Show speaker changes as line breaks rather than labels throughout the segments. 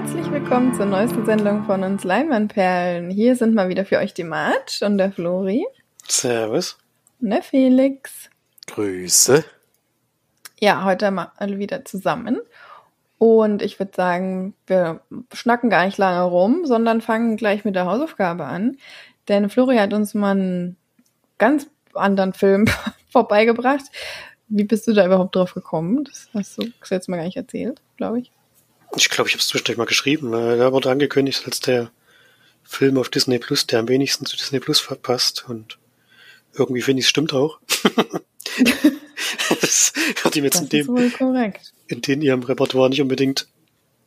Herzlich willkommen zur neuesten Sendung von uns Leinwandperlen. Hier sind mal wieder für euch die March und der Flori.
Servus.
Und der Felix.
Grüße.
Ja, heute mal alle wieder zusammen. Und ich würde sagen, wir schnacken gar nicht lange rum, sondern fangen gleich mit der Hausaufgabe an. Denn Flori hat uns mal einen ganz anderen Film vorbeigebracht. Wie bist du da überhaupt drauf gekommen? Das hast du letzte Mal gar nicht erzählt, glaube ich.
Ich glaube, ich habe es zwischendurch mal geschrieben. Da wurde angekündigt als der Film auf Disney Plus, der am wenigsten zu Disney Plus verpasst. Und irgendwie finde ich es stimmt auch. das hat ihm jetzt in dem, in den ihrem Repertoire nicht unbedingt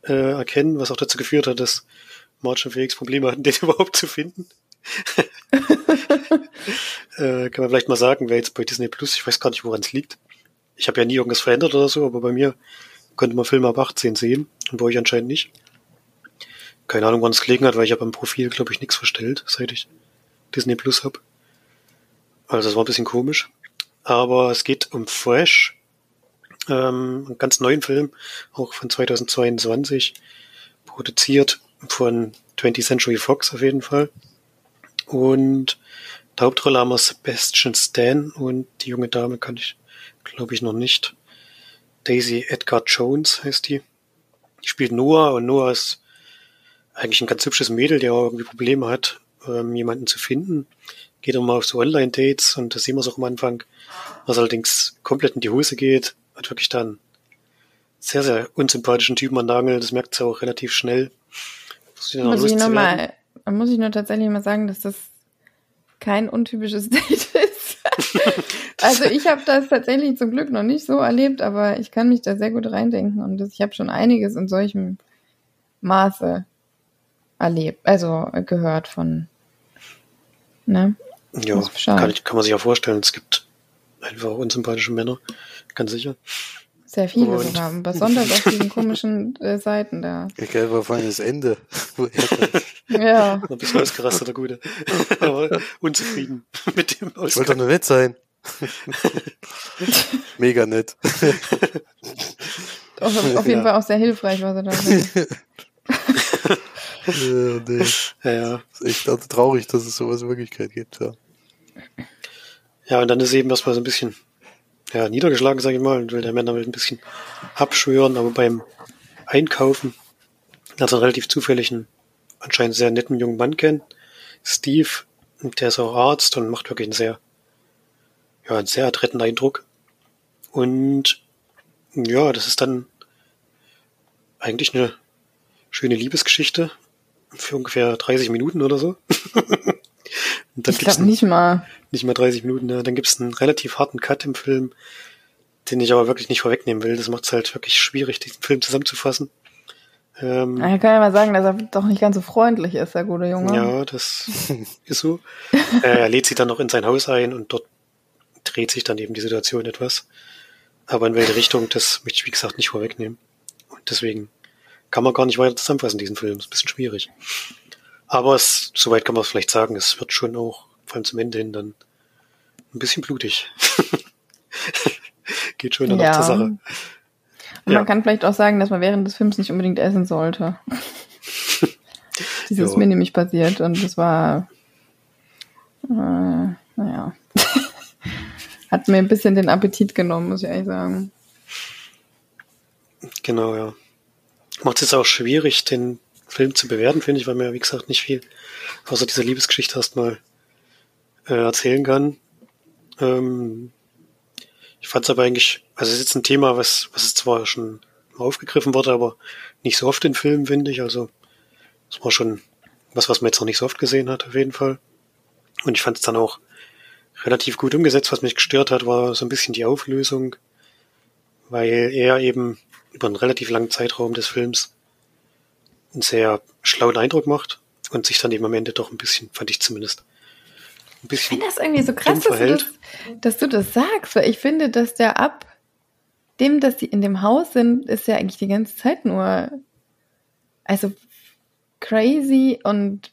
äh, erkennen, was auch dazu geführt hat, dass March und Felix Probleme hatten, den überhaupt zu finden. äh, kann man vielleicht mal sagen, wer jetzt bei Disney Plus, ich weiß gar nicht, woran es liegt. Ich habe ja nie irgendwas verändert oder so, aber bei mir konnte man Filme ab 18 sehen und bei euch anscheinend nicht. Keine Ahnung, woran es gelegen hat, weil ich habe am Profil, glaube ich, nichts verstellt, seit ich Disney Plus habe. Also das war ein bisschen komisch. Aber es geht um Fresh, ähm, einen ganz neuen Film, auch von 2022, produziert von 20th Century Fox auf jeden Fall. Und der Hauptrolle haben wir Sebastian Stan und die junge Dame kann ich, glaube ich, noch nicht. Daisy Edgar Jones heißt die. Die spielt Noah und Noah ist eigentlich ein ganz hübsches Mädel, der auch irgendwie Probleme hat, ähm, jemanden zu finden. Geht immer auf so Online-Dates und das sehen wir es auch am Anfang. Was allerdings komplett in die Hose geht, hat wirklich dann sehr, sehr unsympathischen Typen an Nagel. Das merkt sie auch relativ schnell. Auch
Muss ich, noch mal, muss ich nur tatsächlich mal sagen, dass das kein untypisches Date ist. also ich habe das tatsächlich zum Glück noch nicht so erlebt, aber ich kann mich da sehr gut reindenken und das, ich habe schon einiges in solchem Maße erlebt, also gehört von. Ne?
Ja, kann, ich, kann man sich ja vorstellen. Es gibt einfach unsympathische Männer, ganz sicher.
Sehr viele
Und-
sogar, besonders auf diesen komischen äh, Seiten da.
Egal, war vor allem das Ende. Er
Ja,
Ein bisschen ausgerastet, der Gute. Aber unzufrieden mit dem
ich wollte
Ausgang.
doch nur nett sein. Mega nett.
auf, auf jeden
Ja.
Fall auch sehr hilfreich, was er da sagt.
ja, nee.
Ja, ja.
Ist echt also traurig, dass es sowas in Wirklichkeit gibt. Ja.
ja, und dann ist eben erstmal so ein bisschen ja, niedergeschlagen, sage ich mal, und will der Männer ein bisschen abschwören, aber beim Einkaufen hat er einen relativ zufälligen, anscheinend sehr netten jungen Mann kennen, Steve, der ist auch Arzt und macht wirklich einen sehr, ja, einen sehr adretten Eindruck. Und ja, das ist dann eigentlich eine schöne Liebesgeschichte für ungefähr 30 Minuten oder so.
Ich glaube nicht mal.
nicht mal 30 Minuten, ja. Dann gibt's einen relativ harten Cut im Film, den ich aber wirklich nicht vorwegnehmen will. Das macht es halt wirklich schwierig, diesen Film zusammenzufassen. Ähm,
Ich kann ja mal sagen, dass er doch nicht ganz so freundlich ist, der gute Junge.
ja, das ist so. äh, er lädt sie dann noch in sein Haus ein und dort dreht sich dann eben die Situation etwas. Aber in welche Richtung, das möchte ich, wie gesagt, nicht vorwegnehmen. Und deswegen kann man gar nicht weiter zusammenfassen, diesen Film. Ist ein bisschen schwierig. Aber es, soweit kann man es vielleicht sagen, es wird schon auch, vor allem zum Ende hin, dann ein bisschen blutig. Geht schon dann
Ja.
auch zur Sache.
Und
Ja.
man kann vielleicht auch sagen, dass man während des Films nicht unbedingt essen sollte. das ist mir nämlich passiert und das war, äh, naja, hat mir ein bisschen den Appetit genommen, muss ich ehrlich sagen.
Genau, ja. Macht es jetzt auch schwierig, den Film zu bewerten, finde ich, weil man ja, wie gesagt, nicht viel außer dieser Liebesgeschichte erstmal äh, erzählen kann. Ähm, ich fand es aber eigentlich, also es ist jetzt ein Thema, was, was es zwar schon aufgegriffen wurde, aber nicht so oft in Filmen, finde ich. Also das war schon was, was man jetzt noch nicht so oft gesehen hat, auf jeden Fall. Und ich fand es dann auch relativ gut umgesetzt. Was mich gestört hat, war so ein bisschen die Auflösung, weil er eben über einen relativ langen Zeitraum des Films einen sehr schlauen Eindruck macht und sich dann eben am Ende doch ein bisschen, fand ich zumindest, ein
Ich
bisschen
finde das irgendwie so krass, dass du, das, dass du das sagst, weil ich finde, dass der ab dem, dass die in dem Haus sind, ist ja eigentlich die ganze Zeit nur, also crazy und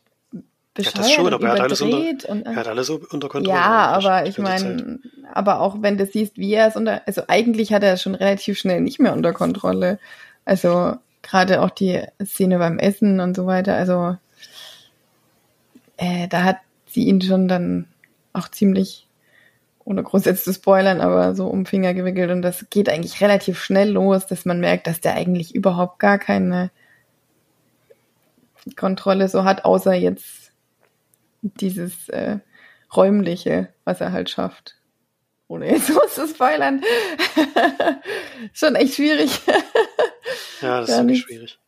bescheuert
das schon, aber er hat alles unter-
und
Er hat alles so unter Kontrolle.
ja, aber
die
ich meine, aber auch wenn du siehst, wie er es unter, also eigentlich hat er es schon relativ schnell nicht mehr unter Kontrolle. Also gerade auch die Szene beim Essen und so weiter, also äh, da hat sie ihn schon dann auch ziemlich, ohne groß jetzt zu spoilern, aber so um Finger gewickelt und das geht eigentlich relativ schnell los, dass man merkt, dass der eigentlich überhaupt gar keine Kontrolle so hat, außer jetzt dieses äh, räumliche, was er halt schafft. Ohne jetzt so zu spoilern. Schon echt schwierig.
Ja, das ist wirklich schwierig.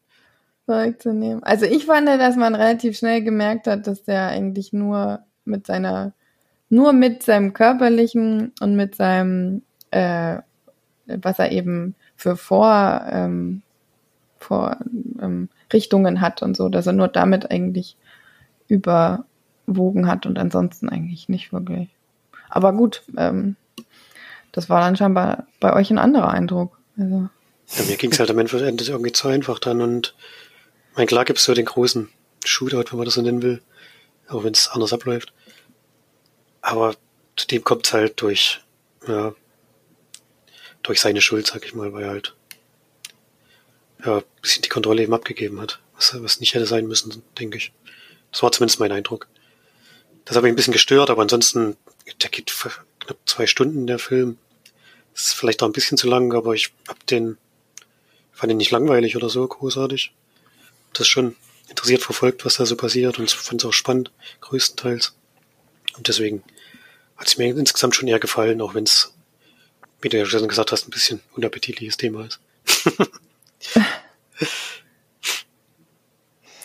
vorwegzunehmen. Also ich fand, dass man relativ schnell gemerkt hat, dass der eigentlich nur mit seiner, nur mit seinem körperlichen und mit seinem, äh, was er eben für Vor, ähm, vor ähm, Richtungen hat und so, dass er nur damit eigentlich überwogen hat und ansonsten eigentlich nicht wirklich. Aber gut, ähm, das war dann scheinbar bei euch ein anderer Eindruck. Also,
Ja, mir ging es halt am Ende irgendwie zu einfach dann und mein klar gibt's so den großen Shootout, wenn man das so nennen will, auch wenn es anders abläuft. Aber zudem kommt's halt durch, ja, durch seine Schuld, sag ich mal, weil er halt ja, ein bisschen die Kontrolle eben abgegeben hat, was, was nicht hätte sein müssen, denke ich. Das war zumindest mein Eindruck. Das hat mich ein bisschen gestört, aber ansonsten, der geht knapp zwei Stunden, der Film. Das ist vielleicht auch ein bisschen zu lang, aber ich hab den, fand ihn nicht langweilig oder so großartig. Das schon interessiert verfolgt, was da so passiert und fand es auch spannend, größtenteils. Und deswegen hat es mir insgesamt schon eher gefallen, auch wenn es, wie du ja schon gesagt hast, ein bisschen unappetitliches Thema ist.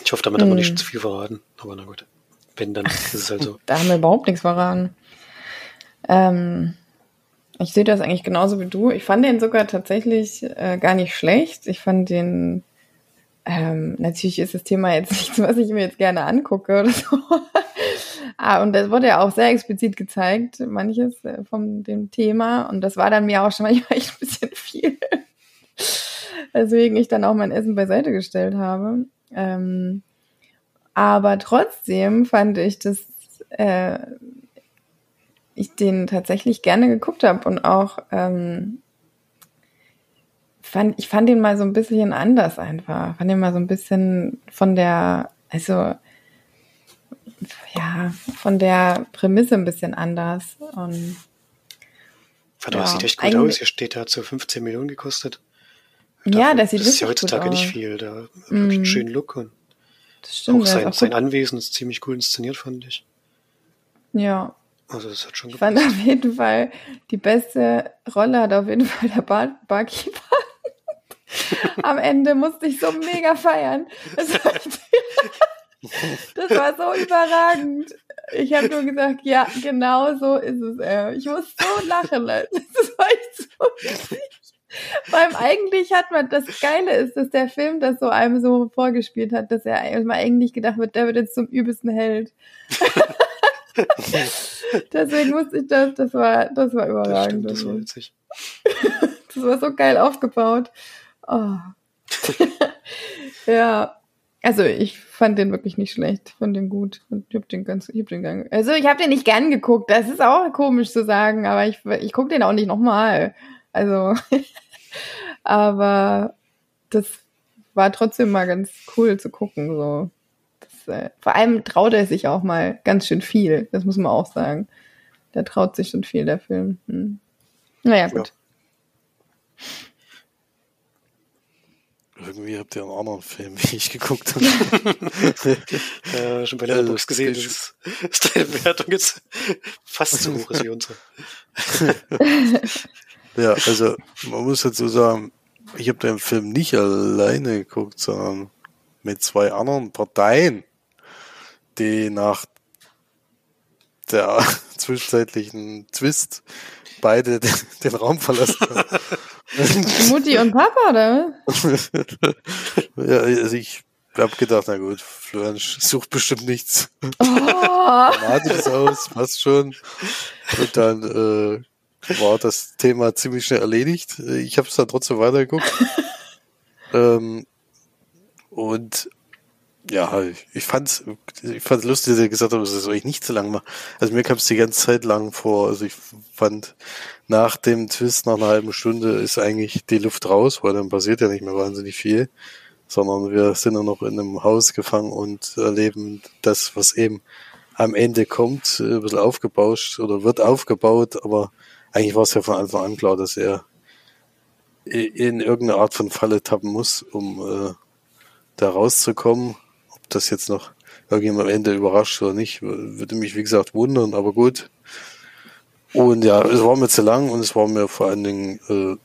ich hoffe, damit haben wir
Hm.
nicht zu viel verraten, aber na gut. Wenn, dann ist es halt so.
Da haben wir überhaupt nichts verraten. Ähm, ich sehe das eigentlich genauso wie du. Ich fand den sogar tatsächlich äh, gar nicht schlecht. Ich fand den, ähm, natürlich ist das Thema jetzt nichts, was ich mir jetzt gerne angucke oder so. ah, und das wurde ja auch sehr explizit gezeigt, manches äh, von dem Thema. Und das war dann mir auch schon manchmal echt ein bisschen viel. Weswegen ich dann auch mein Essen beiseite gestellt habe. Ähm, aber trotzdem fand ich, dass äh, ich den tatsächlich gerne geguckt habe und auch ähm, fand ich fand den mal so ein bisschen anders einfach. Fand den mal so ein bisschen von der also ja von der Prämisse ein bisschen anders und
aber,
Ja,
sieht echt gut aus. Hier steht, hat so 15 Millionen gekostet.
ja,
Dafür-
das sieht
das ist ja heutzutage nicht viel. Da hat
Mhm.
wirklich einen schönen Look und
Das stimmt,
auch sein,
auch
sein. Anwesen ist ziemlich cool inszeniert, fand ich.
Ja,
Also das hat schon
ich fand auf jeden Fall die beste Rolle hat auf jeden Fall der Bar Barkeeper. Am Ende musste ich so mega feiern. Das war, das war so überragend. Ich habe nur gesagt, ja, genau so ist es. Ey. Ich muss so lachen. Das war echt so witzig. Vor allem eigentlich hat man, das Geile ist, dass der Film das so einem so vorgespielt hat, dass er mal eigentlich gedacht wird, der wird jetzt zum übelsten Held. Deswegen musste ich das, das war, das war
das
überragend.
stimmt, das war
Das,
witzig.
das war so geil aufgebaut. Oh. ja. Also ich fand den wirklich nicht schlecht, fand den gut. Und ich hab den ganz, ich hab den gern, also ich habe den nicht gern geguckt. Das ist auch komisch zu sagen, aber ich, ich guck den auch nicht nochmal. Also, aber das war trotzdem mal ganz cool zu gucken. So. Das, äh, vor allem traut er sich auch mal ganz schön viel. Das muss man auch sagen. Der traut sich schon viel, der Film. Hm. Naja, gut.
Irgendwie habt ihr einen anderen Film, wie ich geguckt habe.
Äh, schon bei
Äh,
Letterboxd gesehen, dass, dass deine Bewertung jetzt fast so hoch ist wie unsere.
Ja, also man muss dazu sagen, ich habe den Film nicht alleine geguckt, sondern mit zwei anderen Parteien, die nach der zwischenzeitlichen Twist beide den, den Raum verlassen haben.
Mutti und Papa, oder?
ja, also ich habe gedacht, na gut, Florian sucht bestimmt nichts
Oh,
Dramatisches aus, passt schon. Und dann äh, war das Thema ziemlich schnell erledigt. Ich habe es dann trotzdem weitergeguckt. ähm, und ja, ich, fand's, ich fand's lustig, dass ihr gesagt habt, das soll ich nicht so lang machen. Also mir kam es die ganze Zeit lang vor. Also ich fand, nach dem Twist, nach einer halben Stunde ist eigentlich die Luft raus, weil dann passiert ja nicht mehr wahnsinnig viel. sondern wir sind nur noch in einem Haus gefangen und erleben das, was eben am Ende kommt, ein bisschen aufgebauscht oder wird aufgebaut, aber eigentlich war es ja von Anfang an klar, dass er in irgendeine Art von Falle tappen muss, um äh, da rauszukommen. Ob das jetzt noch irgendjemand am Ende überrascht oder nicht, würde mich wie gesagt wundern, aber gut. Und ja, es war mir zu lang und es war mir vor allen Dingen äh,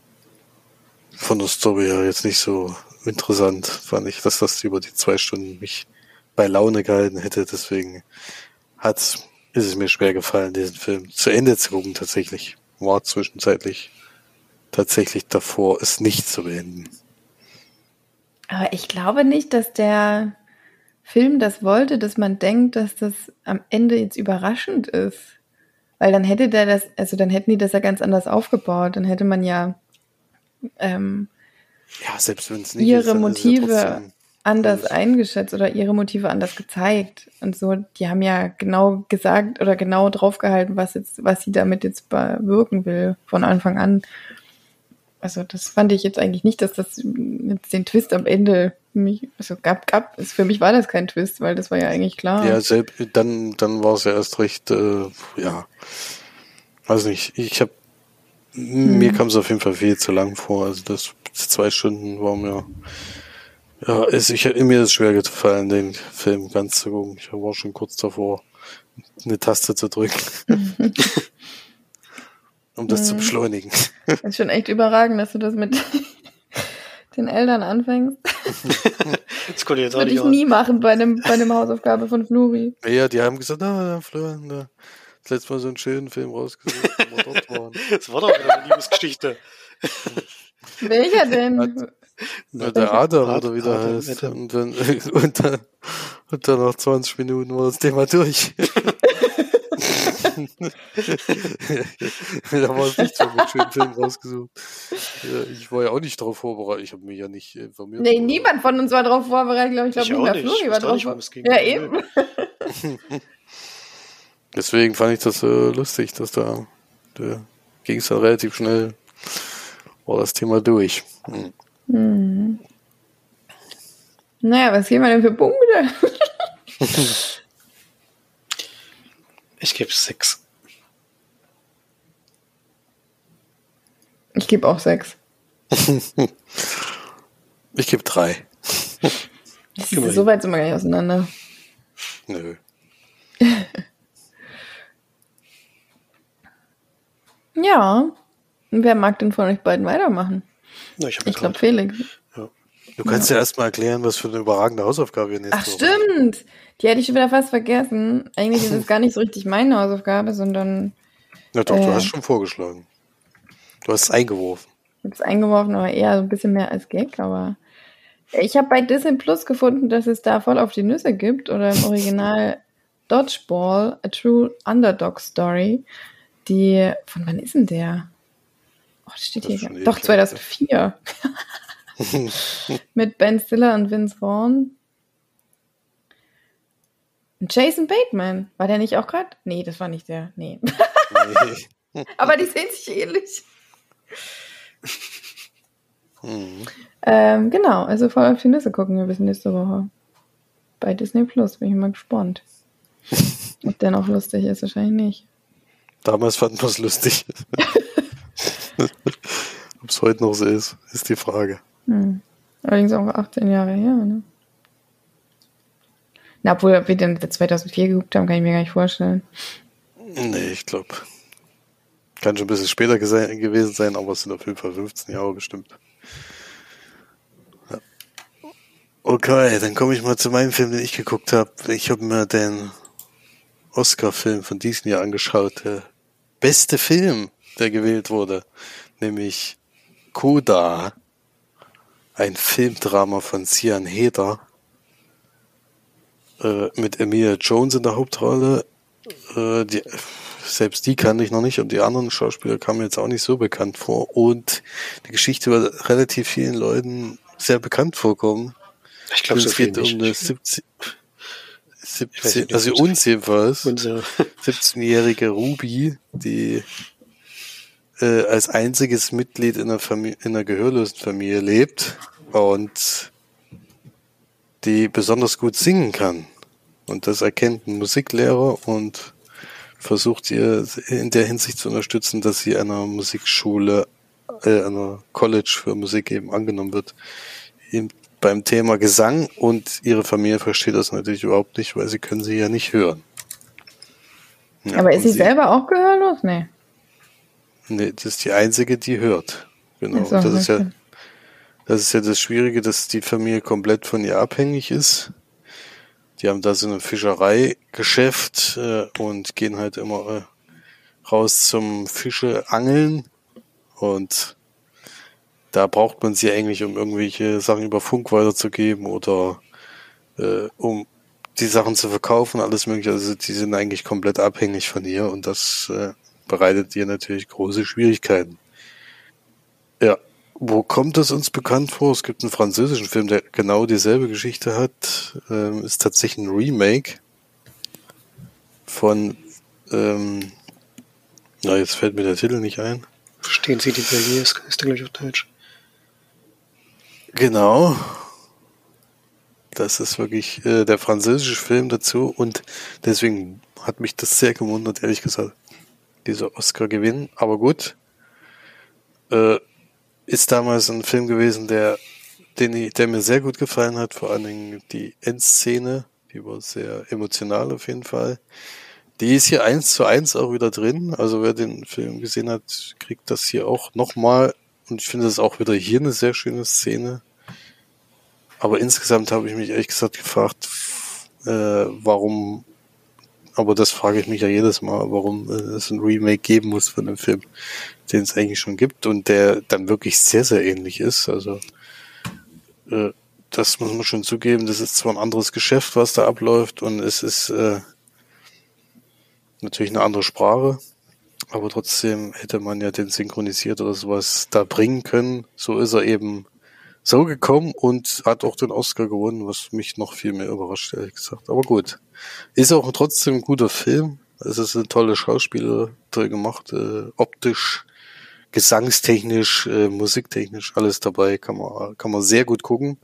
von der Story her jetzt nicht so interessant, fand ich, dass das über die zwei Stunden mich bei Laune gehalten hätte. Deswegen hat, ist es mir schwer gefallen, diesen Film zu Ende zu gucken tatsächlich. War zwischenzeitlich tatsächlich davor, es nicht zu beenden.
Aber ich glaube nicht, dass der Film das wollte, dass man denkt, dass das am Ende jetzt überraschend ist. Weil dann hätte der das, also dann hätten die das ja ganz anders aufgebaut. Dann hätte man ja ähm,
ja, selbst wenn es nicht
ihre
ist,
Motive anders eingeschätzt oder ihre Motive anders gezeigt und so. Die haben ja genau gesagt oder genau draufgehalten, was jetzt, was sie damit jetzt bewirken will von Anfang an. Also das fand ich jetzt eigentlich nicht, dass das jetzt den Twist am Ende mich, also gab, gab, ist, für mich war das kein Twist, weil das war ja eigentlich klar.
Ja, selbst, dann, dann war es ja erst recht, äh, ja, weiß nicht, ich habe, mir kam es auf jeden Fall viel zu lang vor, also das zwei Stunden war mir, ja, es, ich, mir ist schwer gefallen, den Film ganz zu gucken. Ich war schon kurz davor, eine Taste zu drücken, um das zu
Mhm.
beschleunigen.
Das ist schon echt überragend, dass du das mit den Eltern anfängst.
Das konnte ich jetzt auch
würde ich nie machen bei einem, bei einem Hausaufgabe von Fluri.
Ja, die haben gesagt, na, na Florian, das letzte Mal so einen schönen Film rausgesucht, wo wir dort waren.
Das war doch wieder eine Liebesgeschichte.
Welcher denn?
Na, der Adam
Ad-
oder wie der
Adam,
heißt.
Adam.
Und dann, und dann, und dann nach 20 Minuten war das Thema durch. da war es nicht so mit schönen Film rausgesucht. Ja, ich war ja auch nicht darauf vorbereitet. Ich habe mich ja nicht informiert.
Nee, niemand von uns war drauf vorbereitet, glaube ich. Ich
Ich
glaube,
nicht.
Fluri war drauf
nicht, worum es ging.
Ja, eben.
Deswegen fand ich das äh, lustig, dass da, da ging es dann relativ schnell, war das Thema durch. Hm.
Hm. Naja, was geben wir denn für Punkte?
Ich gebe sechs.
Ich gebe auch sechs.
Ich gebe drei.
Ist, so weit sind wir gar nicht auseinander.
Nö.
Ja. Und wer mag denn von euch beiden weitermachen?
Na, ich
Ich glaube, Felix.
Du kannst ja, erstmal erklären, was für eine überragende Hausaufgabe wir nächste
Ach,
Woche
stimmt. Die hätte ich schon wieder fast vergessen. Eigentlich ist es gar nicht so richtig meine Hausaufgabe, sondern
Ja, doch, du
Äh.
hast schon vorgeschlagen. Du hast es eingeworfen.
ich habe es eingeworfen, aber eher so ein bisschen mehr als Gag. Aber ich habe bei Disney Plus gefunden, dass es da voll auf die Nüsse gibt oder im Original Dodgeball, a True Underdog Story. Die, von wann ist denn der? Oh, das steht
Das
hier. Doch,
ewig lang.
2004. Mit Ben Stiller und Vince Vaughn. Und Jason Bateman. War der nicht auch gerade? Nee, das war nicht der. Nee.
Nee.
Aber die sehen sich ähnlich.
Hm.
Ähm, genau, also voll auf die Nüsse gucken wir bis nächste Woche. Bei Disney Plus bin ich mal gespannt. Ob der noch lustig ist, wahrscheinlich nicht.
Damals fanden wir es lustig. Ob es heute noch so ist, ist die Frage.
Hm. Allerdings auch 18 Jahre her, ne? Na, obwohl wir den 2004 geguckt haben, kann ich mir gar nicht vorstellen.
Nee, ich glaube. Kann schon ein bisschen später gewesen sein, aber es sind auf jeden Fall 15 Jahre bestimmt. Ja. Okay, dann komme ich mal zu meinem Film, den ich geguckt habe. Ich habe mir den Oscar-Film von diesem Jahr angeschaut. Der beste Film, der gewählt wurde. Nämlich Koda. Ein Filmdrama von Sian Heder. Äh, mit Emilia Jones in der Hauptrolle. Äh, die, selbst die kannte ich noch nicht und die anderen Schauspieler kamen jetzt auch nicht so bekannt vor. Und die Geschichte wird relativ vielen Leuten sehr bekannt vorkommen.
Ich glaube, so
es geht um eine 17,
weiß
17
nicht,
also uns jedenfalls,
Unser,
17-jährige Ruby, die äh, als einziges Mitglied in einer, Familie, in einer gehörlosen Familie lebt und die besonders gut singen kann. Und das erkennt ein Musiklehrer und versucht ihr in der Hinsicht zu unterstützen, dass sie einer Musikschule, äh, einer College für Musik eben angenommen wird. Eben beim Thema Gesang und ihre Familie versteht das natürlich überhaupt nicht, weil sie können sie ja nicht hören.
Ja, Aber ist sie, sie, selber auch gehörlos? Nee.
Nee, das ist die einzige, die hört. Genau. So, das ist ja, das ist ja das Schwierige, dass die Familie komplett von ihr abhängig ist. Die haben da so ein Fischereigeschäft äh, und gehen halt immer äh, raus zum Fische angeln und da braucht man sie eigentlich, um irgendwelche Sachen über Funk weiterzugeben oder äh, um die Sachen zu verkaufen, alles mögliche. Also die sind eigentlich komplett abhängig von ihr und das äh, bereitet ihr natürlich große Schwierigkeiten. Ja, wo kommt das uns bekannt vor? Es gibt einen französischen Film, der genau dieselbe Geschichte hat. Ähm, ist tatsächlich ein Remake von, ähm, na, jetzt fällt mir der Titel nicht ein.
Verstehen Sie die Belgier? Ist der gleich auf Deutsch?
Genau. Das ist wirklich äh, der französische Film dazu und deswegen hat mich das sehr gewundert, ehrlich gesagt, dieser Oscar-Gewinn. Aber gut. Äh, ist damals ein Film gewesen, der, den der mir sehr gut gefallen hat, vor allen Dingen die Endszene, die war sehr emotional auf jeden Fall. Die ist hier eins zu eins auch wieder drin. Also wer den Film gesehen hat, kriegt das hier auch nochmal. Und ich finde das auch wieder hier eine sehr schöne Szene. Aber insgesamt habe ich mich ehrlich gesagt gefragt, äh, warum, aber das frage ich mich ja jedes Mal, warum äh, es ein Remake geben muss von dem Film den es eigentlich schon gibt und der dann wirklich sehr, sehr ähnlich ist. Also äh, das muss man schon zugeben, das ist zwar ein anderes Geschäft, was da abläuft und es ist äh, natürlich eine andere Sprache, aber trotzdem hätte man ja den synchronisiert oder sowas da bringen können. So ist er eben so gekommen und hat auch den Oscar gewonnen, was mich noch viel mehr überrascht, ehrlich gesagt. Aber gut. Ist auch trotzdem ein guter Film. Es ist eine tolle Schauspieler, toll gemacht, äh, optisch gesangstechnisch, äh, musiktechnisch alles dabei, kann man, kann man sehr gut gucken.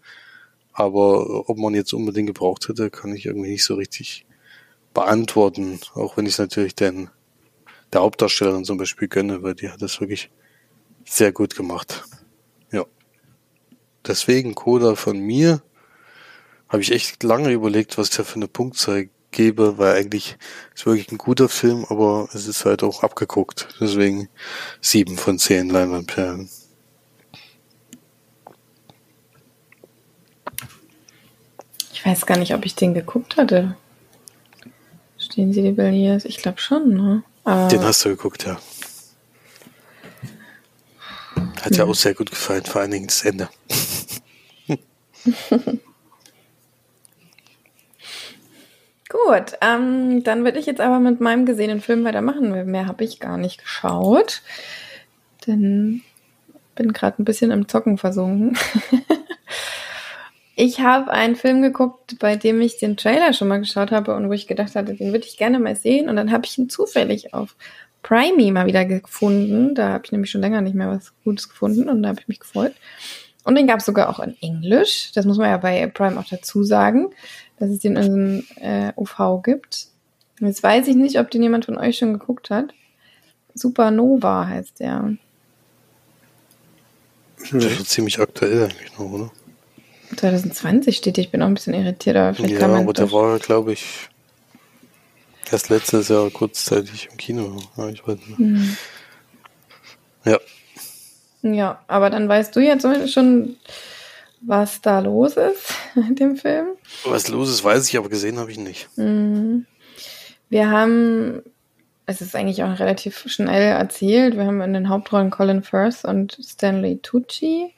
Aber ob man jetzt unbedingt gebraucht hätte, kann ich irgendwie nicht so richtig beantworten. Auch wenn ich es natürlich den, der Hauptdarstellerin zum Beispiel gönne, weil die hat das wirklich sehr gut gemacht. Deswegen Coda von mir habe ich echt lange überlegt, was ich da für eine Punktzahl gebe, weil eigentlich ist wirklich ein guter Film, aber es ist halt auch abgeguckt. Deswegen sieben von zehn Leinwandperlen.
Ich weiß gar nicht, ob ich den geguckt hatte. Stehen Sie die Belliers? Ich glaube schon, ne?
Aber den hast du geguckt, ja. Hat ja auch sehr gut gefallen, vor allen Dingen das Ende.
Gut, ähm, dann würde ich jetzt aber mit meinem gesehenen Film weitermachen. Mehr habe ich gar nicht geschaut. Denn bin gerade ein bisschen im Zocken versunken. ich habe einen Film geguckt, bei dem ich den Trailer schon mal geschaut habe und wo ich gedacht hatte, den würde ich gerne mal sehen. Und dann habe ich ihn zufällig auf Prime mal wieder gefunden. Da habe ich nämlich schon länger nicht mehr was Gutes gefunden und da habe ich mich gefreut. Und den gab es sogar auch in Englisch. Das muss man ja bei Prime auch dazu sagen dass es den in äh, UV gibt. Jetzt weiß ich nicht, ob den jemand von euch schon geguckt hat. Supernova heißt der.
Das ist ziemlich aktuell eigentlich noch, oder?
2020 steht, ich bin auch ein bisschen irritiert, aber
vielleicht ja, kann man. aber der war, glaube ich, erst letztes Jahr kurzzeitig im Kino. Ich weiß nicht. Hm. Ja.
Ja, aber dann weißt du jetzt schon, was da los ist mit dem Film.
Was los ist, weiß ich, aber gesehen habe ich nicht.
Mhm. Wir haben, es ist eigentlich auch relativ schnell erzählt, wir haben in den Hauptrollen Colin Firth und Stanley Tucci,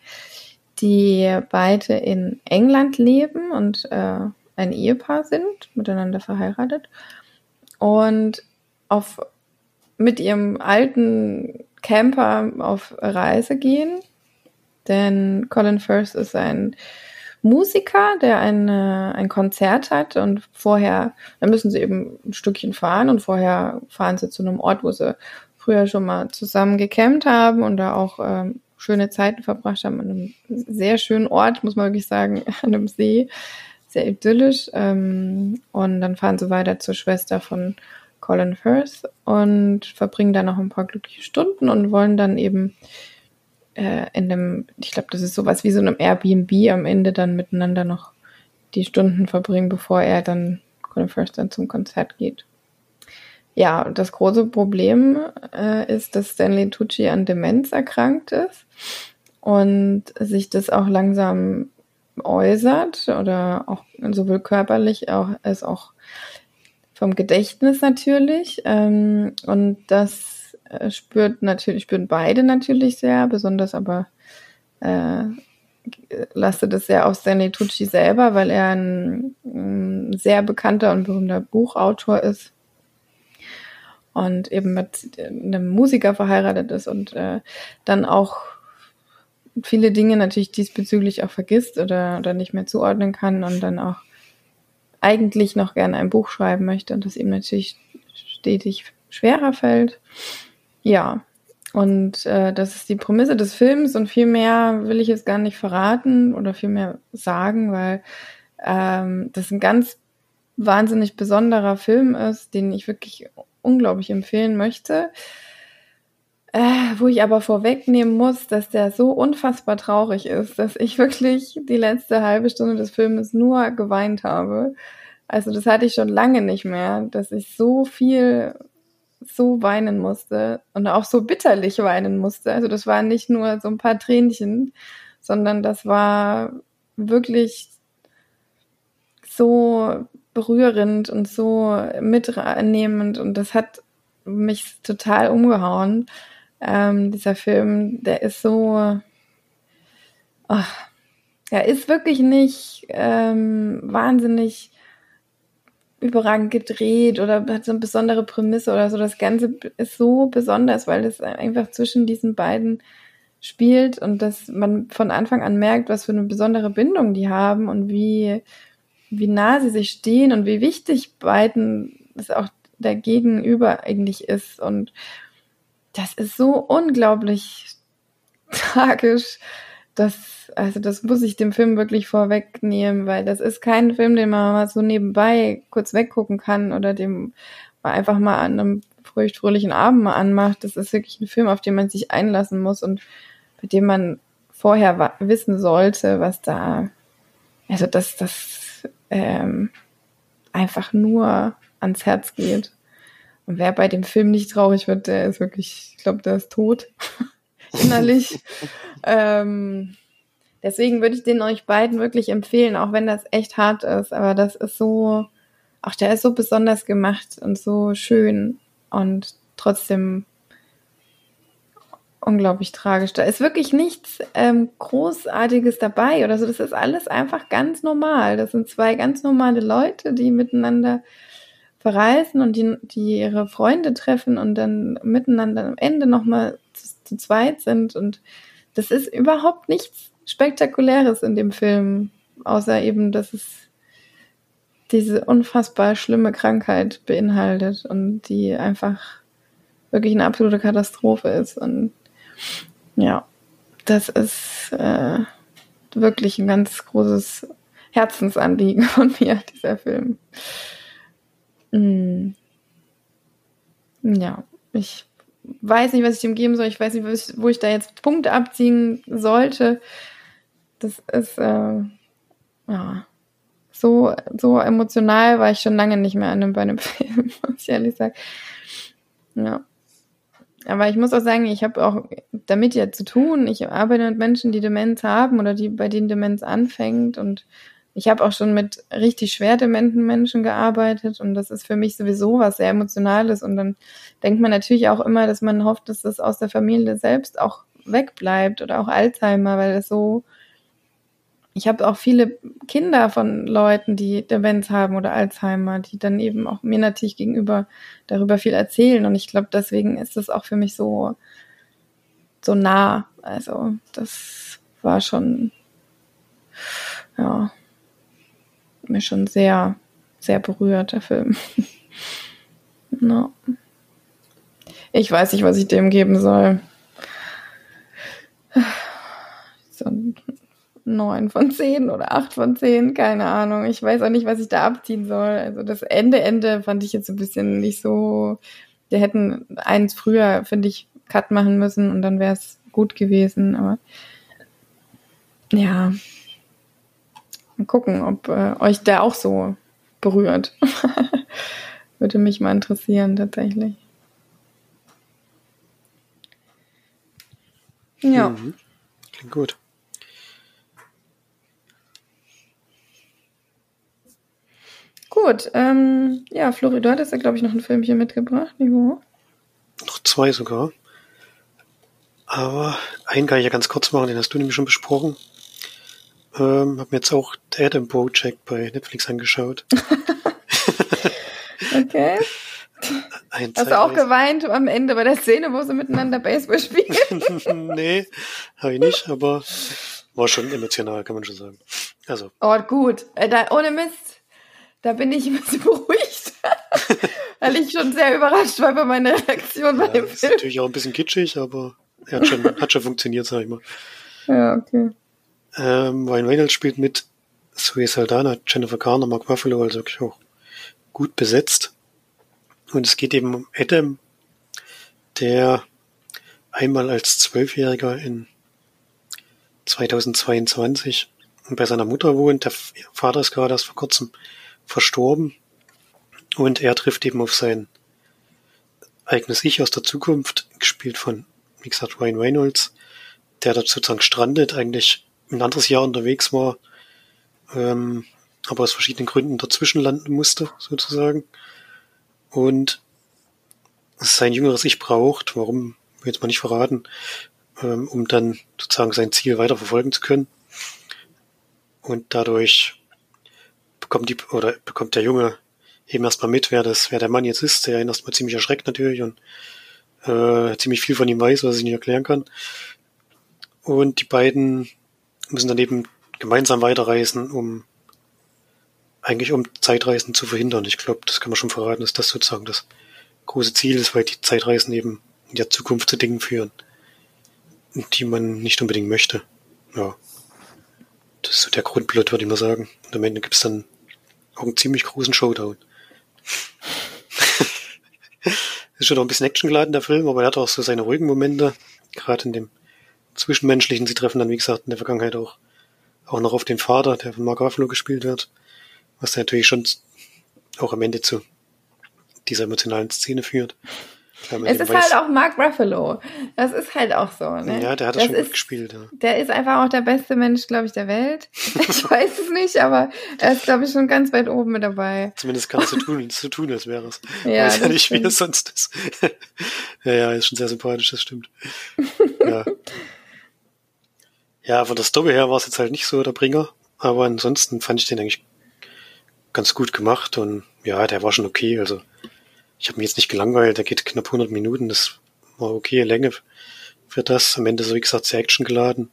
die beide in England leben und äh, ein Ehepaar sind, miteinander verheiratet. Und auf, mit ihrem alten Camper auf Reise gehen denn Colin Firth ist ein Musiker, der eine, ein Konzert hat und vorher, dann müssen sie eben ein Stückchen fahren und vorher fahren sie zu einem Ort, wo sie früher schon mal zusammen gecampt haben und da auch ähm, schöne Zeiten verbracht haben an einem sehr schönen Ort, muss man wirklich sagen, an einem See. sehr idyllisch. Ähm, und dann fahren sie weiter zur Schwester von Colin Firth und verbringen da noch ein paar glückliche Stunden und wollen dann eben äh, in dem, ich glaube, das ist sowas wie so einem Airbnb am Ende dann miteinander noch die Stunden verbringen, bevor er dann Colin Firth dann zum Konzert geht. Ja, das große Problem äh, ist, dass Stanley Tucci an Demenz erkrankt ist und sich das auch langsam äußert oder auch sowohl körperlich auch, als auch vom Gedächtnis natürlich. Ähm, und das äh, spürt natürlich, spüren beide natürlich sehr, besonders aber äh, lastet es sehr auf Stanley Tucci selber, weil er ein, ein sehr bekannter und berühmter Buchautor ist und eben mit einem Musiker verheiratet ist und äh, dann auch viele Dinge natürlich diesbezüglich auch vergisst oder, oder nicht mehr zuordnen kann und dann auch eigentlich noch gerne ein Buch schreiben möchte und das ihm natürlich stetig schwerer fällt. Ja, und äh, das ist die Prämisse des Films und viel mehr will ich jetzt gar nicht verraten oder viel mehr sagen, weil ähm, das ein ganz wahnsinnig besonderer Film ist, den ich wirklich unglaublich empfehlen möchte. Äh, wo ich aber vorwegnehmen muss, dass der so unfassbar traurig ist, dass ich wirklich die letzte halbe Stunde des Filmes nur geweint habe. Also das hatte ich schon lange nicht mehr, dass ich so viel so weinen musste und auch so bitterlich weinen musste. Also das waren nicht nur so ein paar Tränchen, sondern das war wirklich so berührend und so mitnehmend und das hat mich total umgehauen. Ähm, dieser Film, der ist so, oh, er ist wirklich nicht ähm, wahnsinnig überragend gedreht oder hat so eine besondere Prämisse oder so. Das Ganze ist so besonders, weil es einfach zwischen diesen beiden spielt und dass man von Anfang an merkt, was für eine besondere Bindung die haben und wie, wie nah sie sich stehen und wie wichtig beiden es auch der Gegenüber eigentlich ist. Und das ist so unglaublich tragisch. Das, also das muss ich dem Film wirklich vorwegnehmen, weil das ist kein Film, den man mal so nebenbei kurz weggucken kann oder dem man einfach mal an einem fröhlichen Abend mal anmacht. Das ist wirklich ein Film, auf den man sich einlassen muss und bei dem man vorher wissen sollte, was da, also dass das ähm, einfach nur ans Herz geht. Und wer bei dem Film nicht traurig wird, der ist wirklich, ich glaube, der ist tot. Innerlich. ähm, deswegen würde ich den euch beiden wirklich empfehlen, auch wenn das echt hart ist. Aber das ist so, auch der ist so besonders gemacht und so schön und trotzdem unglaublich tragisch. Da ist wirklich nichts ähm, Großartiges dabei oder so. Das ist alles einfach ganz normal. Das sind zwei ganz normale Leute, die miteinander verreisen und die, die ihre Freunde treffen und dann miteinander am Ende nochmal zu, zu zweit sind. Und das ist überhaupt nichts Spektakuläres in dem Film, außer eben, dass es diese unfassbar schlimme Krankheit beinhaltet und die einfach wirklich eine absolute Katastrophe ist. Und ja, das ist äh, wirklich ein ganz großes Herzensanliegen von mir, dieser Film. Mm. Ja, ich weiß nicht, was ich dem geben soll. Ich weiß nicht, wo ich da jetzt Punkte abziehen sollte. Das ist, äh, ja, so, so emotional war ich schon lange nicht mehr an einem, bei einem Film, muss ich ehrlich sagen. Ja. Aber ich muss auch sagen, ich habe auch damit ja zu tun. Ich arbeite mit Menschen, die Demenz haben oder die, bei denen Demenz anfängt und ich habe auch schon mit richtig schwer dementen Menschen gearbeitet und das ist für mich sowieso was sehr Emotionales. Und dann denkt man natürlich auch immer, dass man hofft, dass das aus der Familie selbst auch wegbleibt oder auch Alzheimer, weil das so. Ich habe auch viele Kinder von Leuten, die Demenz haben oder Alzheimer, die dann eben auch mir natürlich gegenüber darüber viel erzählen. Und ich glaube, deswegen ist das auch für mich so, so nah. Also, das war schon, ja, mir schon sehr, sehr berührt, der Film. no. Ich weiß nicht, was ich dem geben soll. So neun von zehn oder acht von zehn, keine Ahnung. Ich weiß auch nicht, was ich da abziehen soll. Also das Ende, Ende fand ich jetzt ein bisschen nicht so. Wir hätten eins früher, finde ich, Cut machen müssen und dann wäre es gut gewesen. Aber ja, mal gucken, ob äh, euch der auch so berührt. Würde mich mal interessieren, tatsächlich. Ja.
Mhm. Klingt gut.
Gut, ähm, ja, Flori, du hattest ja, glaube ich, noch ein Filmchen mitgebracht, Nico.
Noch zwei sogar. Aber einen kann ich ja ganz kurz machen, den hast du nämlich schon besprochen. Ähm, hab mir jetzt auch The Adam Project bei Netflix angeschaut.
okay.
Ein
Hast du auch geweint am Ende bei der Szene, wo sie miteinander Baseball spielen?
nee, habe ich nicht, aber war schon emotional, kann man schon sagen. Also.
Oh, gut. Äh, da, ohne Mist. Da bin ich ein bisschen beruhigt. Weil ich schon sehr überrascht war bei meiner Reaktion bei
ja,
dem
ist
Film.
natürlich auch ein bisschen kitschig, aber er hat schon, hat schon funktioniert, sag ich mal.
Ja, okay.
Ähm, Ryan Reynolds spielt mit Zoe Saldana, Jennifer Garner, Mark Ruffalo, also wirklich auch gut besetzt. Und es geht eben um Adam, der einmal als Zwölfjähriger in 2022 bei seiner Mutter wohnt. Der Vater ist gerade erst vor kurzem verstorben. Und er trifft eben auf sein eigenes Ich aus der Zukunft, gespielt von, wie gesagt, Ryan Reynolds, der dort sozusagen strandet, eigentlich ein anderes Jahr unterwegs war, ähm, aber aus verschiedenen Gründen dazwischen landen musste, sozusagen. Und sein jüngeres Ich braucht, warum, will jetzt mal nicht verraten, ähm, um dann sozusagen sein Ziel weiter verfolgen zu können. Und dadurch bekommt die, oder bekommt der Junge eben erstmal mit, wer das, wer der Mann jetzt ist, der ihn erstmal ziemlich erschreckt natürlich und äh, ziemlich viel von ihm weiß, was ich nicht erklären kann. Und die beiden müssen dann eben gemeinsam weiterreisen, um eigentlich um Zeitreisen zu verhindern. Ich glaube, das kann man schon verraten, dass das sozusagen das große Ziel ist, weil die Zeitreisen eben in der Zukunft zu Dingen führen, die man nicht unbedingt möchte. Ja. Das ist so der Grundplot, würde ich mal sagen. Und am Ende gibt's dann auch einen ziemlich großen Showdown. ist schon noch ein bisschen actiongeladen, der Film, aber er hat auch so seine ruhigen Momente, gerade in dem Zwischenmenschlichen. Sie treffen dann, wie gesagt, in der Vergangenheit auch, auch noch auf den Vater, der von Mark Ruffalo gespielt wird, was natürlich schon auch am Ende zu dieser emotionalen Szene führt.
Es ist halt auch Mark Ruffalo. Das ist halt auch so, ne?
Ja, der hat das,
Das
schon
ist-
gut gespielt. Ja.
Der ist einfach auch der beste Mensch, glaube ich, der Welt. Ich weiß es nicht, aber er ist, glaube ich, schon ganz weit oben mit dabei.
Zumindest kann es so tun, so tun, als wäre es.
Ja,
Weiß ja nicht, wie
stimmt.
es sonst ist. ja, ja, ist schon sehr sympathisch, das stimmt. ja. ja, von der Story her war es jetzt halt nicht so der Bringer, aber ansonsten fand ich den eigentlich ganz gut gemacht und ja, der war schon okay. Also ich habe mich jetzt nicht gelangweilt, der geht knapp 100 Minuten, das war okay Länge für das. Am Ende so wie gesagt sehr actiongeladen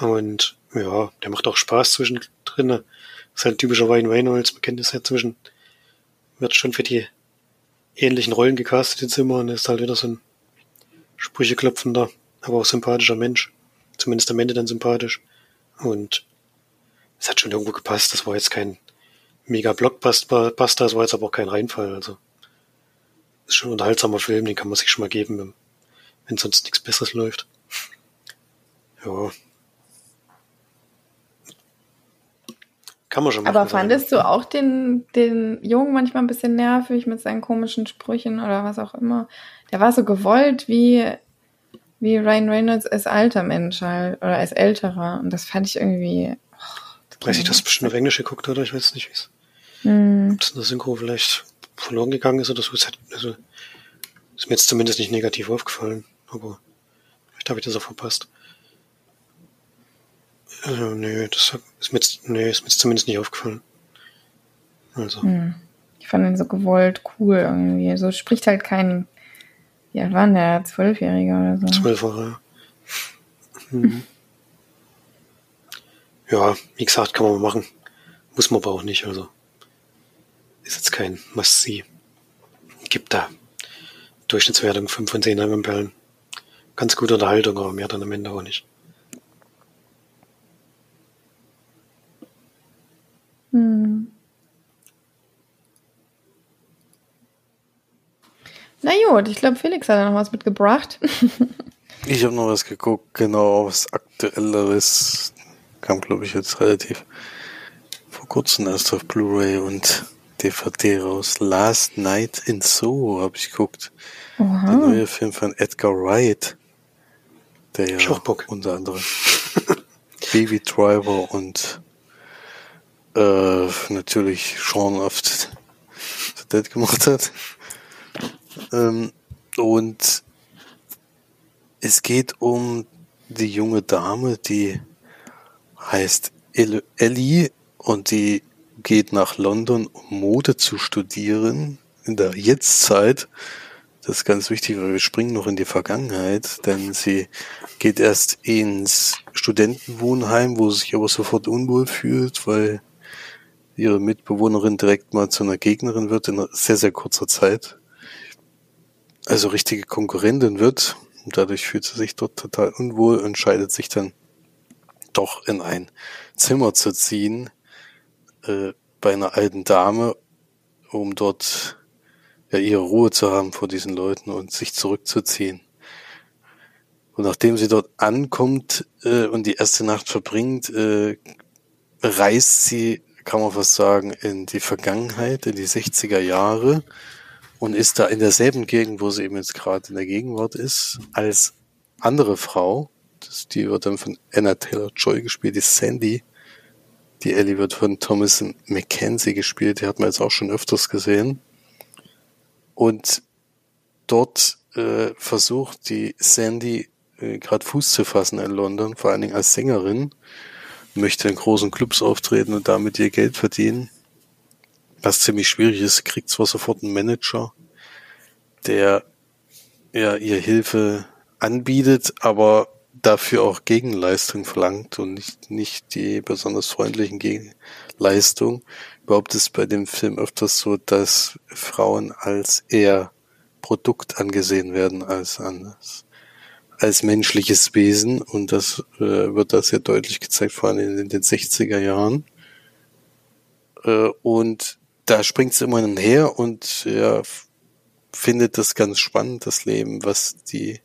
und ja, der macht auch Spaß zwischendrin. Ist halt typischer Ryan Reynolds, man kennt das ja zwischen, wird schon für die ähnlichen Rollen gecastet jetzt immer und ist halt wieder so ein sprücheklopfender, aber auch sympathischer Mensch. Zumindest am Ende dann sympathisch. Und es hat schon irgendwo gepasst. Das war jetzt kein mega Blockbuster, Buster, das war jetzt aber auch kein Reinfall. Also ist schon ein unterhaltsamer Film, den kann man sich schon mal geben, wenn, sonst nichts Besseres läuft. Ja. Kann man schon machen.
Aber fandest du auch den, den Jungen manchmal ein bisschen nervig mit seinen komischen Sprüchen oder was auch immer? Der war so gewollt wie, wie Ryan Reynolds als alter Mensch halt oder als älterer. Und das fand ich irgendwie. oh,
Weiß ich, das bestimmt auf Englisch geguckt oder ich weiß nicht, wie es
Hm.
ob es in der Synchro vielleicht verloren gegangen ist oder so. Also, ist mir jetzt zumindest nicht negativ aufgefallen, aber vielleicht habe ich das auch verpasst. Also, nee, das ist mir jetzt, nee, ist mir jetzt zumindest nicht aufgefallen. Also,
Hm. Ich fand ihn so gewollt cool irgendwie. So spricht halt kein. Ja, alt war denn der? Zwölfjähriger oder so?
Zwölfjähriger. Mhm. Ja, wie gesagt, kann man machen. Muss man aber auch nicht. Also ist jetzt kein Must-See. Gibt da Durchschnittswertung 5 von 10 Ampeln. Ganz gute Unterhaltung, aber mehr dann am Ende auch nicht. Hm.
Na gut, ich glaube, Felix hat da noch was mitgebracht.
Ich habe noch was geguckt, genau, was aktuelleres. Kam, glaube ich, jetzt relativ vor kurzem erst auf Blu-ray und DVD raus. Last Night in Soho habe ich geguckt.
Oha.
Der neue Film von Edgar Wright. Der ja
Ich hab Bock.
unter anderem Baby Driver und äh, natürlich Shaun of the Dead gemacht hat. Ähm, und es geht um die junge Dame, die heißt El- Ellie und die geht nach London, um Mode zu studieren in der Jetztzeit. Das ist ganz wichtig, weil wir springen noch in die Vergangenheit, denn sie geht erst ins Studentenwohnheim, wo sie sich aber sofort unwohl fühlt, weil ihre Mitbewohnerin direkt mal zu einer Gegnerin wird in sehr, sehr kurzer Zeit. Also richtige Konkurrentin wird. Dadurch fühlt sie sich dort total unwohl und entscheidet sich dann doch in ein Zimmer zu ziehen äh, bei einer alten Dame, um dort ja ihre Ruhe zu haben vor diesen Leuten und sich zurückzuziehen. Und nachdem sie dort ankommt äh, und die erste Nacht verbringt, äh, reist sie, kann man fast sagen, in die Vergangenheit, in die 60er Jahre und ist da in derselben Gegend, wo sie eben jetzt gerade in der Gegenwart ist, als andere Frau. Das, die wird dann von Anna Taylor-Joy gespielt, die Sandy. Die Ellie wird von Thomas Mackenzie gespielt, die hat man jetzt auch schon öfters gesehen. Und dort äh, versucht die Sandy äh, gerade Fuß zu fassen in London, vor allen Dingen als Sängerin, möchte in großen Clubs auftreten und damit ihr Geld verdienen. Was ziemlich schwierig ist, kriegt zwar sofort einen Manager, der ja ihr Hilfe anbietet, aber dafür auch Gegenleistung verlangt und nicht, nicht die besonders freundlichen Gegenleistungen. Überhaupt ist bei dem Film öfters so, dass Frauen als eher Produkt angesehen werden als als, als menschliches Wesen und das äh, wird da sehr deutlich gezeigt, vor allem in den 60er Jahren. Äh, und da springt sie immer her und ja, f- findet das ganz spannend, das Leben, was die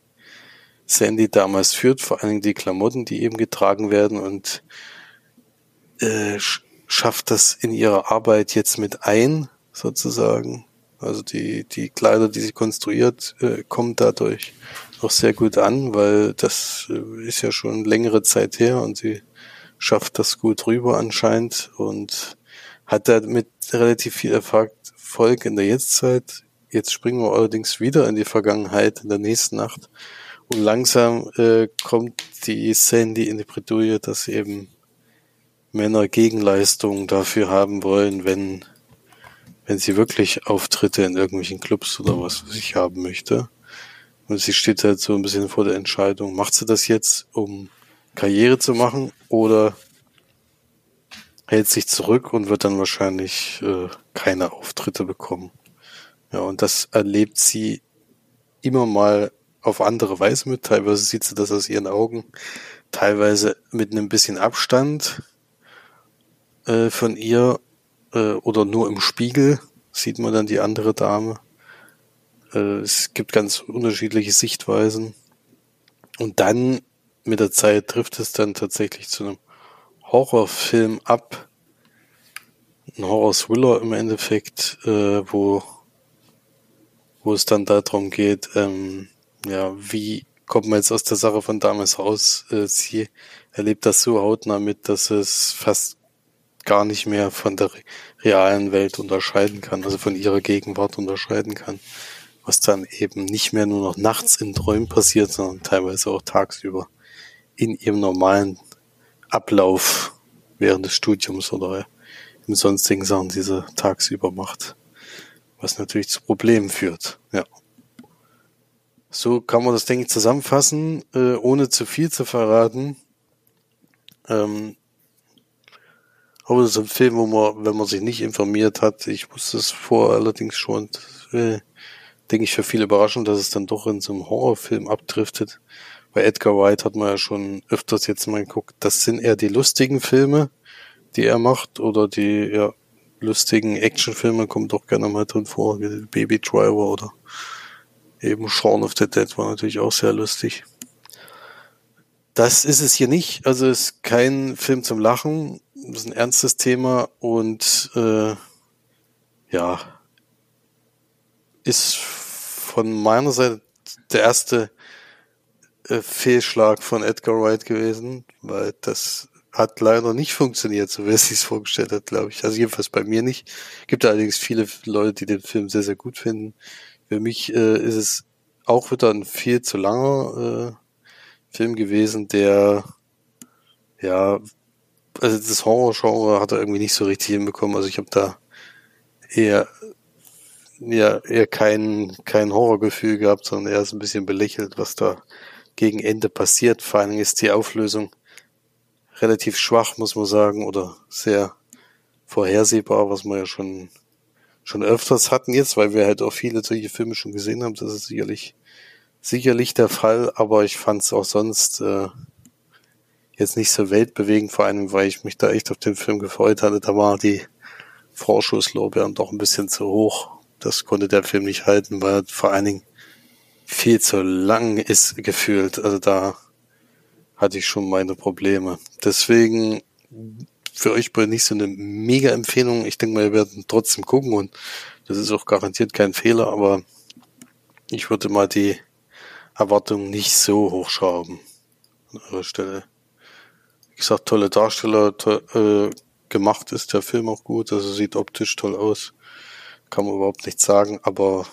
Sandy damals führt, vor allen Dingen die Klamotten, die eben getragen werden und äh, sch- schafft das in ihrer Arbeit jetzt mit ein, sozusagen. Also die, die Kleider, die sie konstruiert, äh, kommen dadurch auch sehr gut an, weil das äh, ist ja schon längere Zeit her und sie schafft das gut rüber anscheinend und hat damit relativ viel Erfolg in der Jetztzeit. Jetzt springen wir allerdings wieder in die Vergangenheit in der nächsten Nacht und langsam äh, kommt die Sandy in die Bredouille, dass eben Männer Gegenleistungen dafür haben wollen, wenn, wenn sie wirklich Auftritte in irgendwelchen Clubs oder was weiß ich haben möchte. Und sie steht halt so ein bisschen vor der Entscheidung, macht sie das jetzt, um Karriere zu machen oder hält sich zurück und wird dann wahrscheinlich äh, keine Auftritte bekommen. Ja, und das erlebt sie immer mal auf andere Weise mit. Teilweise sieht sie das aus ihren Augen, teilweise mit einem bisschen Abstand äh, von ihr äh, oder nur im Spiegel sieht man dann die andere Dame. Äh, es gibt ganz unterschiedliche Sichtweisen. Und dann mit der Zeit trifft es dann tatsächlich zu einem Horrorfilm ab. Ein Horror-Thriller im Endeffekt, äh, wo, wo es dann darum geht, ähm, ja, wie kommt man jetzt aus der Sache von damals raus? Äh, sie erlebt das so hautnah mit, dass es fast gar nicht mehr von der re- realen Welt unterscheiden kann, also von ihrer Gegenwart unterscheiden kann. Was dann eben nicht mehr nur noch nachts in Träumen passiert, sondern teilweise auch tagsüber in ihrem normalen Ablauf während des Studiums oder in sonstigen Sachen, die sie tagsüber macht. Was natürlich zu Problemen führt, ja. So kann man das, denke ich, zusammenfassen, äh, ohne zu viel zu verraten. Ähm, aber das ist ein Film, wo man, wenn man sich nicht informiert hat, ich wusste es vor allerdings schon, äh, denke ich, für viele überraschend, dass es dann doch in so einem Horrorfilm abdriftet. Bei Edgar Wright hat man ja schon öfters jetzt mal geguckt, das sind eher die lustigen Filme, die er macht, oder die ja, lustigen Actionfilme kommen doch gerne mal drin vor, wie Baby Driver oder eben Shaun of the Dead war natürlich auch sehr lustig. Das ist es hier nicht. Also es ist kein Film zum Lachen. Das ist ein ernstes Thema und äh, ja, ist von meiner Seite der erste äh, Fehlschlag von Edgar Wright gewesen, weil das hat leider nicht funktioniert, so wie es sich vorgestellt hat, glaube ich. Also jedenfalls bei mir nicht. Gibt allerdings viele Leute, die den Film sehr, sehr gut finden. Für mich äh, ist es auch wieder ein viel zu langer äh, Film gewesen, der ja, also das Horror-Genre hat er irgendwie nicht so richtig hinbekommen. Also ich habe da eher ja eher kein kein Horrorgefühl gehabt, sondern eher so ein bisschen belächelt, was da gegen Ende passiert. Vor allen Dingen ist die Auflösung relativ schwach, muss man sagen, oder sehr vorhersehbar, was wir ja schon, schon öfters hatten jetzt, weil wir halt auch viele solche Filme schon gesehen haben. Das ist sicherlich, sicherlich der Fall, aber ich fand es auch sonst äh, jetzt nicht so weltbewegend, vor allem, weil ich mich da echt auf den Film gefreut hatte. Da war die Vorschusslorbeeren doch ein bisschen zu hoch. Das konnte der Film nicht halten, weil vor allen Dingen viel zu lang ist gefühlt. Also da hatte ich schon meine Probleme. Deswegen für euch bei nicht so eine mega Empfehlung. Ich denke mal, ihr werdet trotzdem gucken und das ist auch garantiert kein Fehler, aber ich würde mal die Erwartungen nicht so hochschrauben an eurer Stelle. Wie gesagt, tolle Darsteller, to äh, gemacht ist der Film auch gut, also sieht optisch toll aus. Kann man überhaupt nichts sagen, aber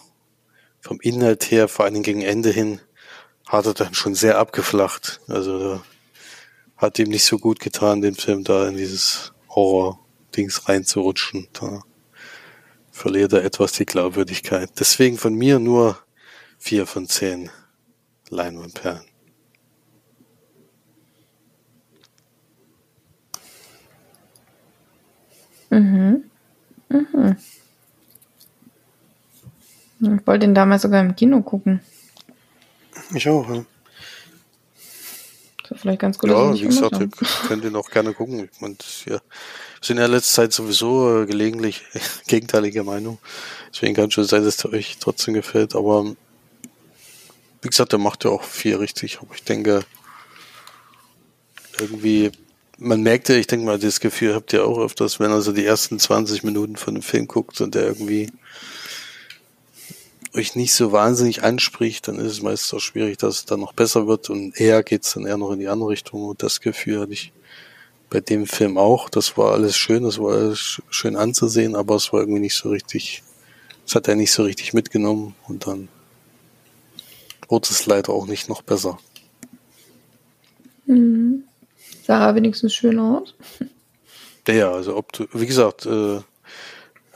vom Inhalt her, vor allem gegen Ende hin, hat er dann schon sehr abgeflacht. Also hat ihm nicht so gut getan, den Film da in dieses Horror-Dings reinzurutschen. Da verliert er etwas die Glaubwürdigkeit. Deswegen von mir nur vier von zehn Leinwandperlen.
Mhm. Mhm. Ich wollte den damals sogar im Kino gucken.
Ich auch, ja.
Das ist vielleicht ganz gut.
Ja, wie gesagt, ihr könnt ihn auch gerne gucken. Und ja, sind ja letzte Zeit sowieso äh, gelegentlich gegenteiliger Meinung. Deswegen kann schon sein, dass der euch trotzdem gefällt. Aber wie gesagt, der macht ja auch viel richtig. Aber ich denke, irgendwie, man merkt ja, ich denke mal, das Gefühl habt ihr auch öfters, wenn also die ersten 20 Minuten von dem Film guckt und der irgendwie euch nicht so wahnsinnig anspricht, dann ist es meistens auch schwierig, dass es dann noch besser wird und eher geht's dann eher noch in die andere Richtung und das Gefühl hatte ich bei dem Film auch. Das war alles schön, das war alles schön anzusehen, aber es war irgendwie nicht so richtig, es hat er nicht so richtig mitgenommen und dann wurde es leider auch nicht noch besser.
Mhm. Sah wenigstens schön aus.
Ja, also ob du, wie gesagt, äh,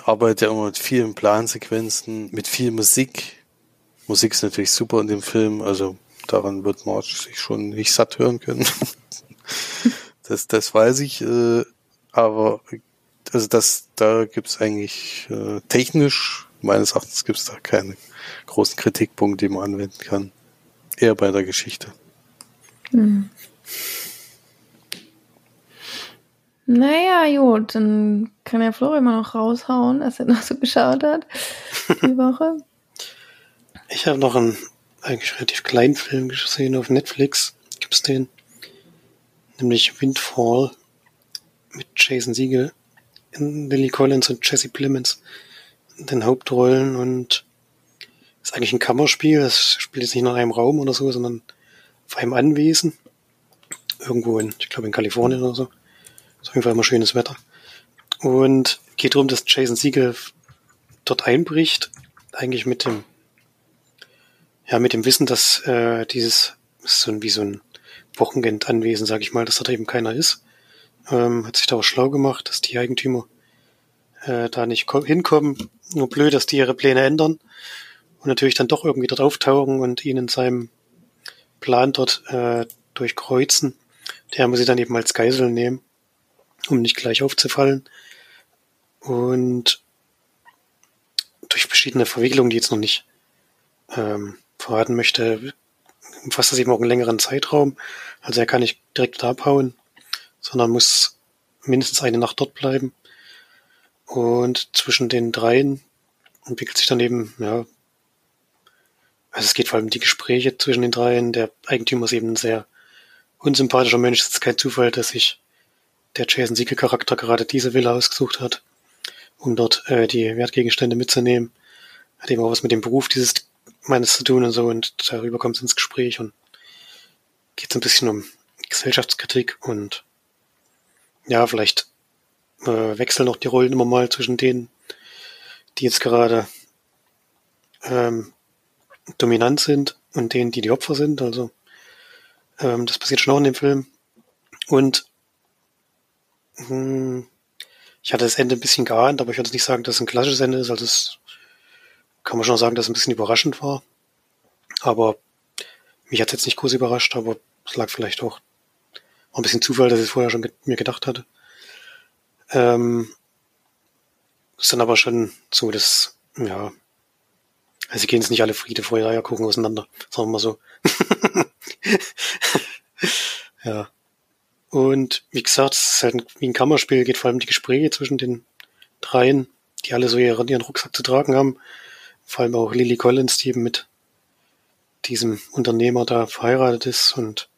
arbeitet ja immer mit vielen Plansequenzen, mit viel Musik. Musik ist natürlich super in dem Film, also daran wird man sich schon nicht satt hören können. das, das weiß ich, äh, aber also das, da gibt's eigentlich äh, technisch, meines Erachtens gibt's da keine großen Kritikpunkte, die man anwenden kann. Eher bei der Geschichte.
Hm. Naja, gut, dann kann der Florian mal noch raushauen, dass er noch so geschaut hat die Woche.
Ich habe noch einen eigentlich relativ kleinen Film gesehen auf Netflix. Gibt's den? Nämlich Windfall mit Jason Siegel, Lily Collins und Jesse Plemons in den Hauptrollen und ist eigentlich ein Kammerspiel. Es spielt jetzt nicht nur in einem Raum oder so, sondern auf einem Anwesen. Irgendwo in, ich glaube in Kalifornien oder so. Ist auf jeden Fall immer schönes Wetter. Und geht darum, dass Jason Siegel dort einbricht, eigentlich mit dem, ja, mit dem Wissen, dass äh, dieses ist so ein, wie so ein Wochenendanwesen, sage ich mal, dass dort eben keiner ist. Ähm, hat sich da auch schlau gemacht, dass die Eigentümer äh, da nicht hinkommen. Nur blöd, dass die ihre Pläne ändern und natürlich dann doch irgendwie dort auftauchen und ihn in seinem Plan dort äh, durchkreuzen. Der muss sie dann eben als Geisel nehmen um nicht gleich aufzufallen. Und durch verschiedene Verwicklungen, die jetzt noch nicht ähm, verraten möchte, umfasst das eben auch einen längeren Zeitraum. Also er kann nicht direkt abhauen, sondern muss mindestens eine Nacht dort bleiben. Und zwischen den dreien entwickelt sich dann eben ja, Also es geht vor allem um die Gespräche zwischen den dreien. Der Eigentümer ist eben ein sehr unsympathischer Mensch. Es ist kein Zufall, dass sich der Jason Siegel Charakter gerade diese Villa ausgesucht hat, um dort äh, die Wertgegenstände mitzunehmen. Hat eben auch was mit dem Beruf dieses Mannes zu tun und so und darüber kommt es ins Gespräch und geht es ein bisschen um Gesellschaftskritik und ja, vielleicht äh, wechseln auch die Rollen immer mal zwischen denen, die jetzt gerade ähm, dominant sind und denen, die die Opfer sind. Also ähm, das passiert schon auch in dem Film. Und ich hatte das Ende ein bisschen geahnt, aber ich würde nicht sagen, dass es ein klassisches Ende ist. Also es kann man schon sagen, dass es ein bisschen überraschend war. Aber mich hat es jetzt nicht groß überrascht, aber es lag vielleicht auch ein bisschen Zufall, dass ich es vorher schon mir gedacht hatte. Ähm, ist dann aber schon so, dass, ja, also gehen jetzt nicht alle Friede, Feuer, Eier gucken auseinander, sagen wir mal so. ja. Und wie gesagt, es ist halt wie ein Kammerspiel, geht vor allem die Gespräche zwischen den dreien, die alle so ihren, ihren Rucksack zu tragen haben. Vor allem auch Lily Collins, die eben mit diesem Unternehmer da verheiratet ist und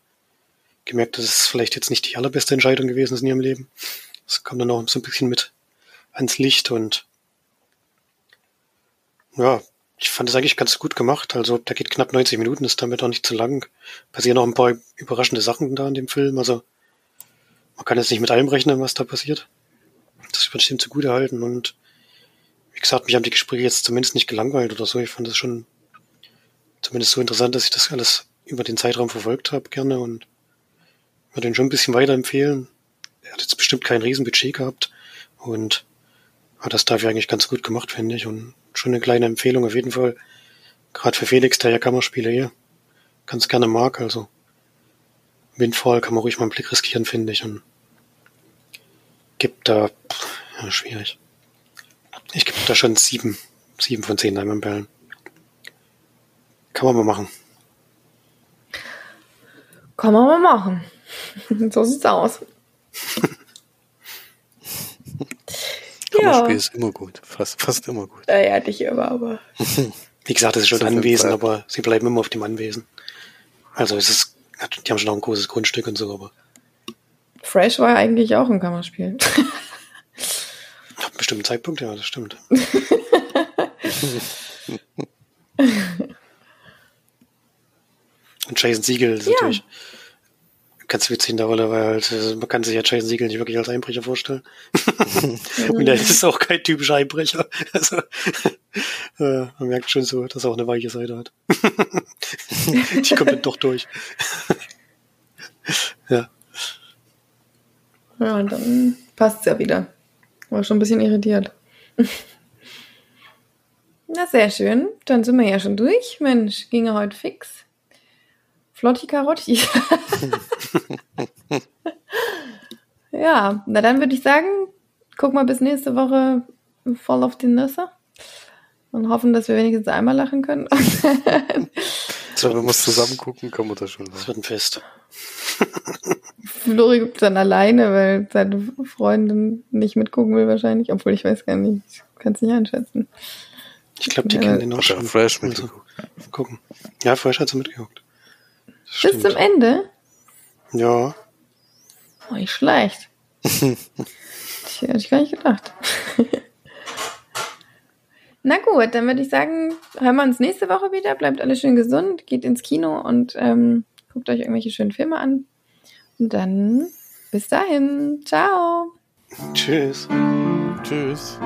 gemerkt, dass es vielleicht jetzt nicht die allerbeste Entscheidung gewesen ist in ihrem Leben. Das kommt dann auch so ein bisschen mit ans Licht und ja, ich fand es eigentlich ganz gut gemacht. Also da geht knapp 90 Minuten, ist damit auch nicht zu lang. Passieren auch ein paar überraschende Sachen da in dem Film. Also man kann jetzt nicht mit allem rechnen, was da passiert. Das würde ich ihm zugute halten. Und wie gesagt, mich haben die Gespräche jetzt zumindest nicht gelangweilt oder so. Ich fand es schon zumindest so interessant, dass ich das alles über den Zeitraum verfolgt habe gerne und würde ihn schon ein bisschen weiterempfehlen. Er hat jetzt bestimmt kein Riesenbudget gehabt und hat das dafür eigentlich ganz gut gemacht, finde ich. Und schon eine kleine Empfehlung auf jeden Fall. Gerade für Felix, der ja Kammerspieler hier ganz gerne mag. Also Windfall kann man ruhig mal einen Blick riskieren, finde ich. Und gibt da, ja, schwierig. Ich gebe da schon sieben, sieben von zehn Diamondbällen. Kann man mal machen.
Kann man mal machen. so sieht's aus.
Kammerspiel ja. ist immer gut. Fast, fast immer gut.
Ja, ja, nicht immer, aber.
Wie gesagt, es ist schon so Anwesen, aber sie bleiben immer auf dem Anwesen. Also es ist, die haben schon auch ein großes Grundstück und so, aber.
Fresh war ja eigentlich auch ein Kammerspiel.
Ab einem bestimmten Zeitpunkt, ja, das stimmt. und Jason Siegel ist ja. natürlich ganz witzig in der Rolle, weil halt, also man kann sich ja Jason Siegel nicht wirklich als Einbrecher vorstellen. Und er ist auch kein typischer Einbrecher. Also, äh, man merkt schon so, dass er auch eine weiche Seite hat. Die kommt dann doch durch. ja.
Ja, dann passt es ja wieder. War schon ein bisschen irritiert. Na, sehr schön. Dann sind wir ja schon durch. Mensch, ging ja heute fix. Flotti Karotti. ja, na dann würde ich sagen, guck mal bis nächste Woche voll auf die Nüsse und hoffen, dass wir wenigstens einmal lachen können.
So, wenn wir es zusammen gucken, können wir das schon.
Das wird ein Fest.
Flori gibt dann alleine, weil seine Freundin nicht mitgucken will wahrscheinlich, obwohl ich weiß gar nicht, ich kann es nicht einschätzen.
Ich glaube, die ja, kennen den auch schon.
Fresh mitgeguckt.
Gucken. Ja, Fresh hat sie mitgeguckt.
Bis zum Ende?
Ja.
Oh, nicht schlecht. Tja, hätte ich gar nicht gedacht. Na gut, dann würde ich sagen, hören wir uns nächste Woche wieder. Bleibt alle schön gesund, geht ins Kino und ähm, guckt euch irgendwelche schönen Filme an. Und dann bis dahin. Ciao.
Tschüss.
Tschüss.